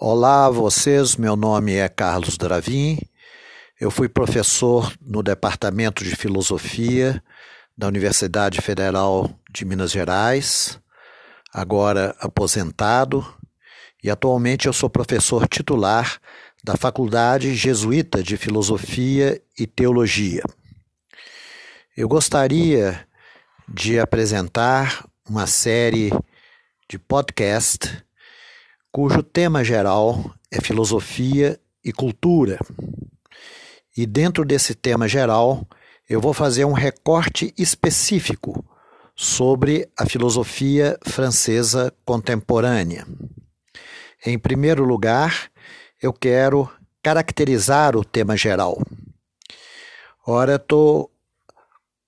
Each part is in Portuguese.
Olá a vocês, meu nome é Carlos Dravin. Eu fui professor no Departamento de Filosofia da Universidade Federal de Minas Gerais, agora aposentado, e atualmente eu sou professor titular da Faculdade Jesuíta de Filosofia e Teologia. Eu gostaria de apresentar uma série de podcast cujo tema geral é filosofia e cultura. E dentro desse tema geral, eu vou fazer um recorte específico sobre a filosofia francesa contemporânea. Em primeiro lugar, eu quero caracterizar o tema geral. Ora, estou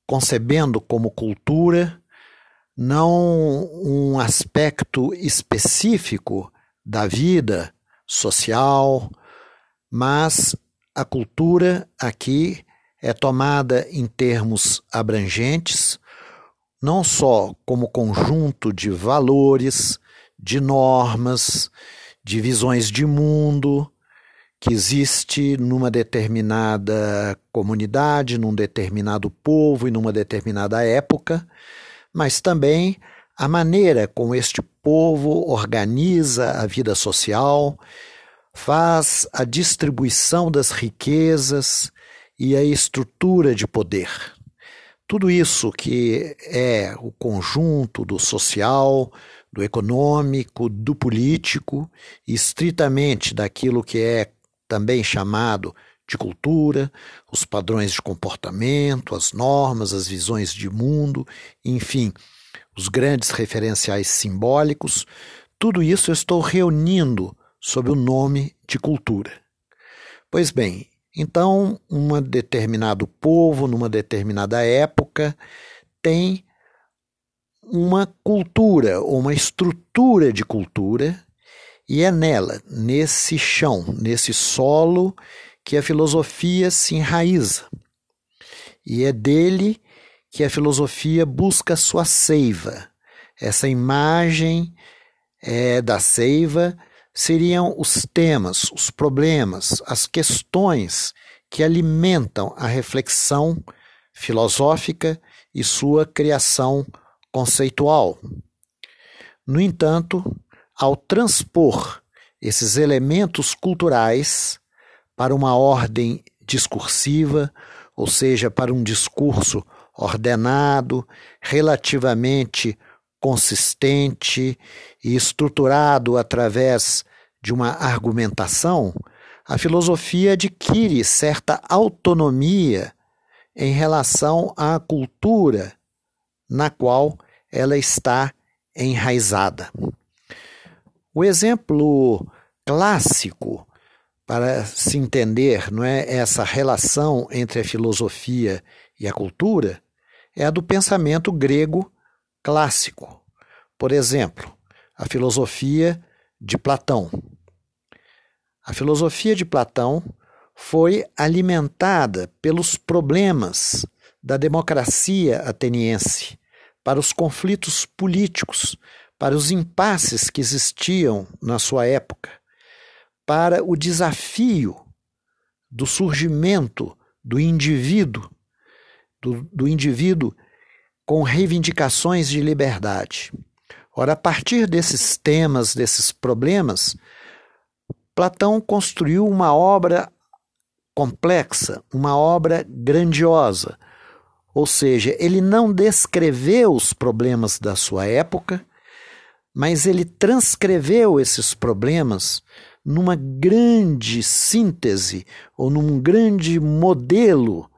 concebendo como cultura não um aspecto específico da vida social, mas a cultura aqui é tomada em termos abrangentes, não só como conjunto de valores, de normas, de visões de mundo que existe numa determinada comunidade, num determinado povo e numa determinada época, mas também a maneira como este povo organiza a vida social, faz a distribuição das riquezas e a estrutura de poder. Tudo isso que é o conjunto do social, do econômico, do político, estritamente daquilo que é também chamado de cultura, os padrões de comportamento, as normas, as visões de mundo, enfim, os grandes referenciais simbólicos, tudo isso eu estou reunindo sob o nome de cultura. Pois bem, então, um determinado povo, numa determinada época, tem uma cultura, uma estrutura de cultura, e é nela, nesse chão, nesse solo, que a filosofia se enraiza. E é dele que a filosofia busca sua seiva. Essa imagem é, da seiva seriam os temas, os problemas, as questões que alimentam a reflexão filosófica e sua criação conceitual. No entanto, ao transpor esses elementos culturais para uma ordem discursiva, ou seja, para um discurso ordenado, relativamente consistente e estruturado através de uma argumentação, a filosofia adquire certa autonomia em relação à cultura na qual ela está enraizada. O exemplo clássico para se entender não é essa relação entre a filosofia e a cultura é a do pensamento grego clássico. Por exemplo, a filosofia de Platão. A filosofia de Platão foi alimentada pelos problemas da democracia ateniense, para os conflitos políticos, para os impasses que existiam na sua época, para o desafio do surgimento do indivíduo do, do indivíduo com reivindicações de liberdade. Ora, a partir desses temas, desses problemas, Platão construiu uma obra complexa, uma obra grandiosa. Ou seja, ele não descreveu os problemas da sua época, mas ele transcreveu esses problemas numa grande síntese ou num grande modelo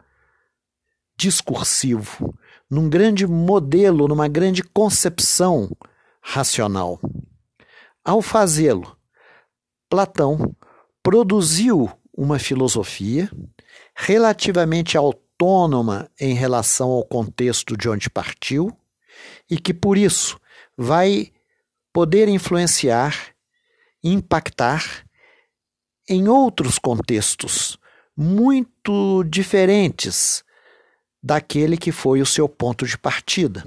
discursivo, num grande modelo, numa grande concepção racional. Ao fazê-lo, Platão produziu uma filosofia relativamente autônoma em relação ao contexto de onde partiu e que, por isso, vai poder influenciar, impactar em outros contextos muito diferentes daquele que foi o seu ponto de partida.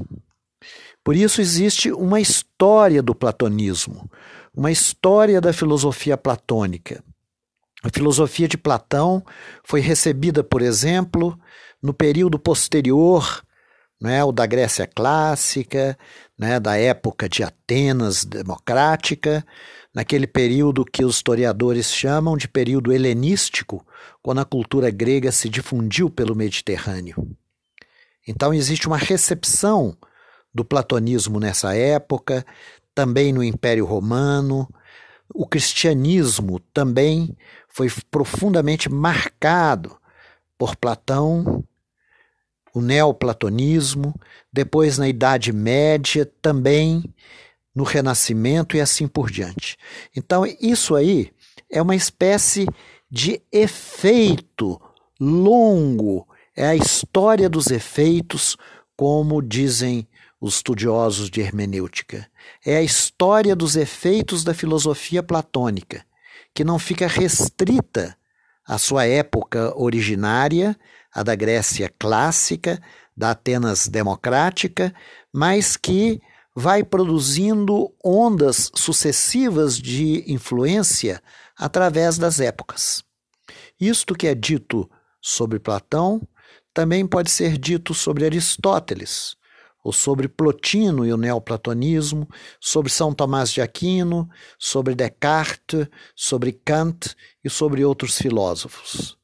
Por isso existe uma história do platonismo, uma história da filosofia platônica. A filosofia de Platão foi recebida, por exemplo, no período posterior, né, o da Grécia clássica, né, da época de Atenas democrática, naquele período que os historiadores chamam de período helenístico, quando a cultura grega se difundiu pelo Mediterrâneo. Então existe uma recepção do platonismo nessa época, também no Império Romano. O cristianismo também foi profundamente marcado por Platão, o neoplatonismo, depois na Idade Média também no Renascimento e assim por diante. Então, isso aí é uma espécie de efeito longo, é a história dos efeitos, como dizem os estudiosos de hermenêutica. É a história dos efeitos da filosofia platônica, que não fica restrita à sua época originária, a da Grécia clássica, da Atenas democrática, mas que vai produzindo ondas sucessivas de influência através das épocas. Isto que é dito sobre Platão também pode ser dito sobre Aristóteles, ou sobre Plotino e o neoplatonismo, sobre São Tomás de Aquino, sobre Descartes, sobre Kant e sobre outros filósofos.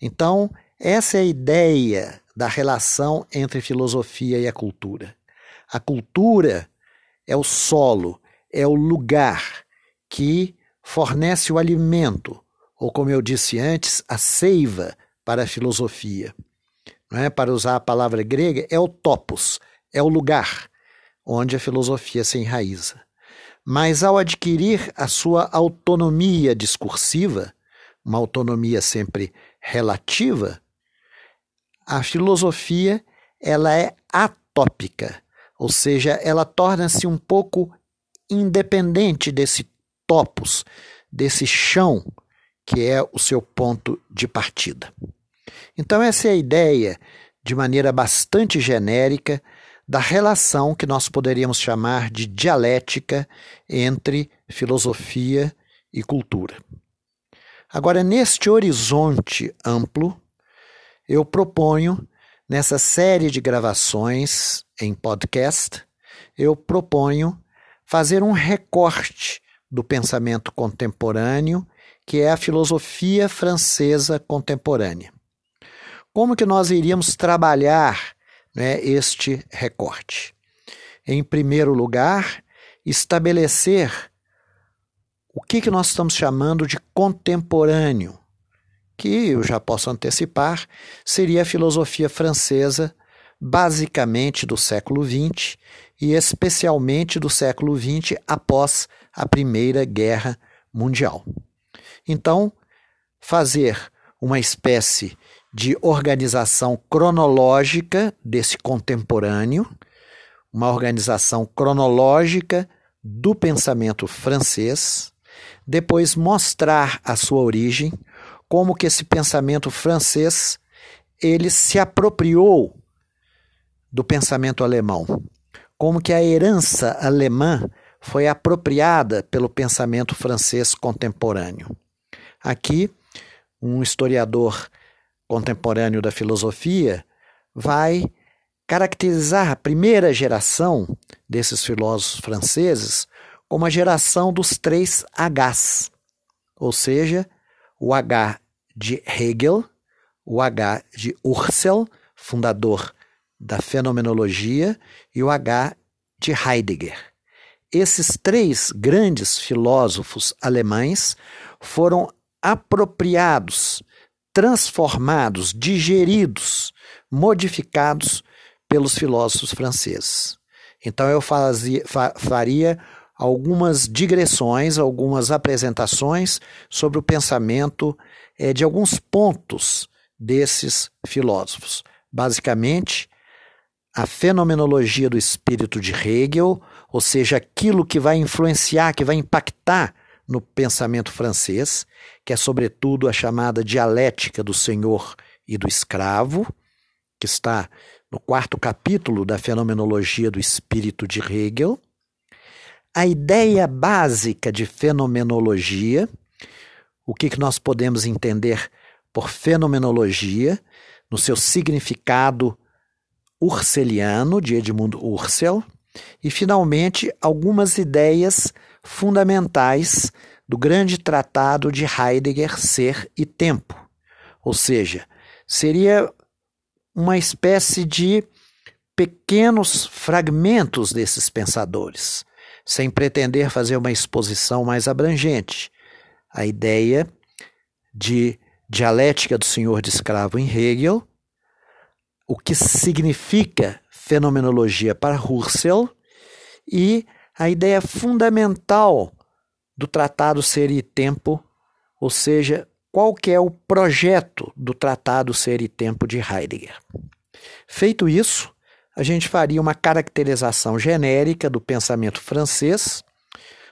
Então, essa é a ideia da relação entre filosofia e a cultura. A cultura é o solo, é o lugar que fornece o alimento, ou como eu disse antes, a seiva para a filosofia. Não é? Para usar a palavra grega, é o topos, é o lugar onde a filosofia se enraiza. Mas ao adquirir a sua autonomia discursiva, uma autonomia sempre relativa, a filosofia ela é atópica, ou seja, ela torna-se um pouco independente desse topos, desse chão que é o seu ponto de partida. Então, essa é a ideia, de maneira bastante genérica, da relação que nós poderíamos chamar de dialética entre filosofia e cultura. Agora, neste horizonte amplo, eu proponho, nessa série de gravações em podcast, eu proponho fazer um recorte do pensamento contemporâneo, que é a filosofia francesa contemporânea. Como que nós iríamos trabalhar né, este recorte? Em primeiro lugar, estabelecer o que, que nós estamos chamando de contemporâneo, que eu já posso antecipar, seria a filosofia francesa, basicamente do século XX e especialmente do século XX após a Primeira Guerra Mundial. Então, fazer uma espécie de organização cronológica desse contemporâneo, uma organização cronológica do pensamento francês, depois mostrar a sua origem, como que esse pensamento francês ele se apropriou do pensamento alemão, como que a herança alemã foi apropriada pelo pensamento francês contemporâneo. Aqui, um historiador contemporâneo da filosofia vai caracterizar a primeira geração desses filósofos franceses como a geração dos três Hs, ou seja, o H de Hegel, o H de Husserl, fundador da fenomenologia, e o H de Heidegger. Esses três grandes filósofos alemães foram apropriados, transformados, digeridos, modificados pelos filósofos franceses. Então eu fazia, fa, faria algumas digressões, algumas apresentações sobre o pensamento é, de alguns pontos desses filósofos. Basicamente, a fenomenologia do espírito de Hegel, ou seja, aquilo que vai influenciar, que vai impactar no pensamento francês, que é sobretudo a chamada dialética do senhor e do escravo, que está no quarto capítulo da Fenomenologia do Espírito de Hegel, a ideia básica de fenomenologia, o que, que nós podemos entender por fenomenologia, no seu significado urseliano, de Edmund Husserl, e, finalmente, algumas ideias fundamentais do grande tratado de Heidegger, Ser e Tempo. Ou seja, seria uma espécie de pequenos fragmentos desses pensadores, sem pretender fazer uma exposição mais abrangente. A ideia de dialética do senhor de escravo em Hegel, o que significa fenomenologia para Husserl e a ideia fundamental do tratado Ser e Tempo, ou seja, qual que é o projeto do tratado Ser e Tempo de Heidegger. Feito isso, a gente faria uma caracterização genérica do pensamento francês,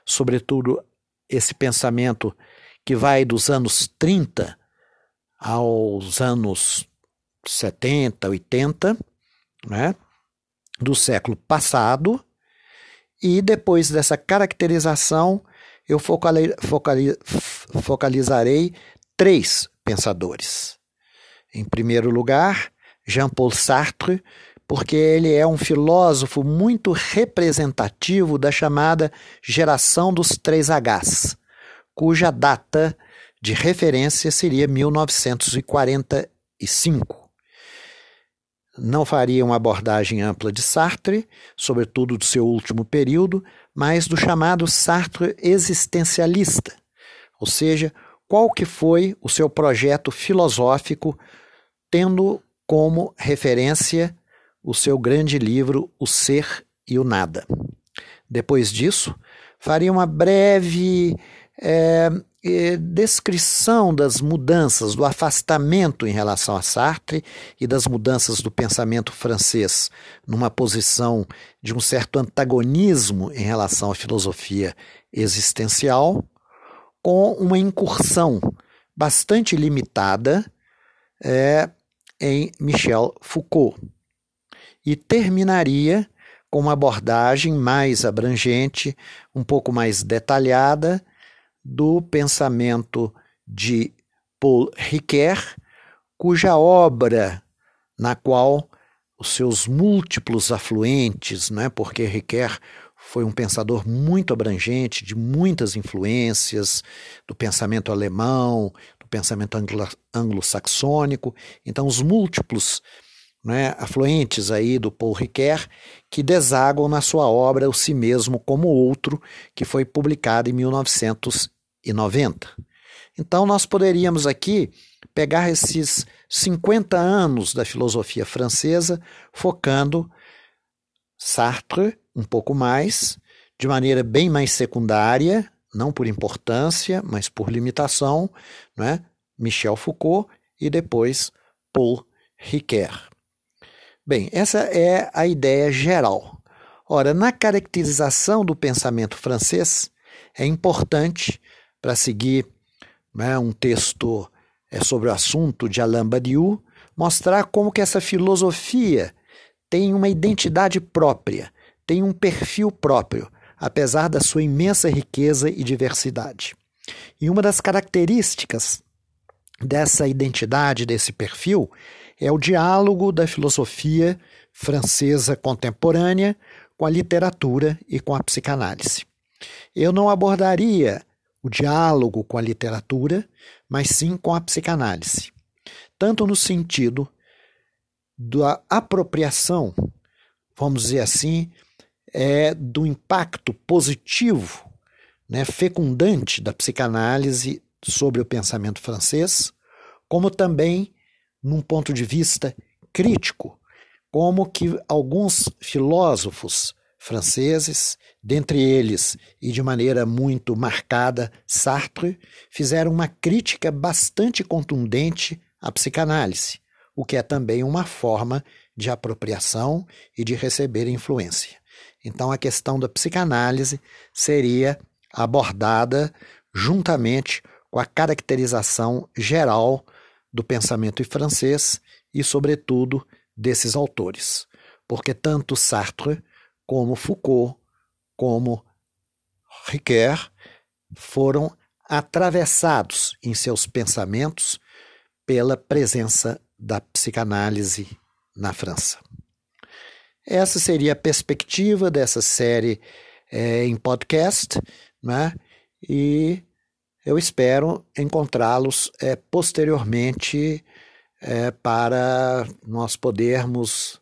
sobretudo esse pensamento que vai dos anos 30 aos anos 70, 80, né, do século passado, e depois dessa caracterização, eu focali focali focalizarei três pensadores. Em primeiro lugar, Jean-Paul Sartre, porque ele é um filósofo muito representativo da chamada geração dos três Hs, cuja data de referência seria 1945. Não faria uma abordagem ampla de Sartre, sobretudo do seu último período, mas do chamado Sartre existencialista, ou seja, qual que foi o seu projeto filosófico, tendo como referência o seu grande livro O Ser e o Nada. Depois disso, faria uma breve é, descrição das mudanças, do afastamento em relação a Sartre e das mudanças do pensamento francês, numa posição de um certo antagonismo em relação à filosofia existencial, com uma incursão bastante limitada é, em Michel Foucault. E terminaria com uma abordagem mais abrangente, um pouco mais detalhada do pensamento de Paul Ricoeur, cuja obra, na qual os seus múltiplos afluentes, né, porque Ricoeur foi um pensador muito abrangente, de muitas influências do pensamento alemão, do pensamento anglo-saxônico. Então, os múltiplos né, afluentes aí do Paul Ricoeur que desaguam na sua obra O Si Mesmo como Outro, que foi publicada em 1990. Então, nós poderíamos aqui pegar esses 50 anos da filosofia francesa, focando Sartre um pouco mais, de maneira bem mais secundária, não por importância, mas por limitação, né? Michel Foucault e depois Paul Ricoeur. Bem, essa é a ideia geral. Ora, na caracterização do pensamento francês, é importante, para seguir né, um texto é, sobre o assunto de Alain Badiou, mostrar como que essa filosofia tem uma identidade própria, tem um perfil próprio, apesar da sua imensa riqueza e diversidade. E uma das características dessa identidade, desse perfil, é o diálogo da filosofia francesa contemporânea com a literatura e com a psicanálise. Eu não abordaria o diálogo com a literatura, mas sim com a psicanálise, tanto no sentido da apropriação, vamos dizer assim, é, do impacto positivo, né, fecundante da psicanálise sobre o pensamento francês, como também num ponto de vista crítico, como que alguns filósofos franceses, dentre eles e de maneira muito marcada Sartre, fizeram uma crítica bastante contundente à psicanálise, o que é também uma forma de apropriação e de receber influência. Então a questão da psicanálise seria abordada juntamente com a caracterização geral do pensamento francês e, sobretudo, desses autores, porque tanto Sartre como Foucault, como Ricoeur foram atravessados em seus pensamentos pela presença da psicanálise na França. Essa seria a perspectiva dessa série é, em podcast, né? e eu espero encontrá-los é, posteriormente é, para nós podermos,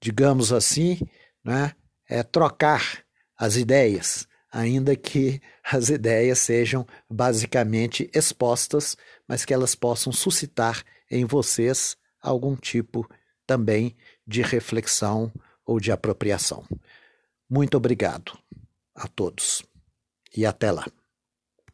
digamos assim, né, é, trocar as ideias, ainda que as ideias sejam basicamente expostas, mas que elas possam suscitar em vocês algum tipo também de reflexão ou de apropriação. Muito obrigado a todos e até lá.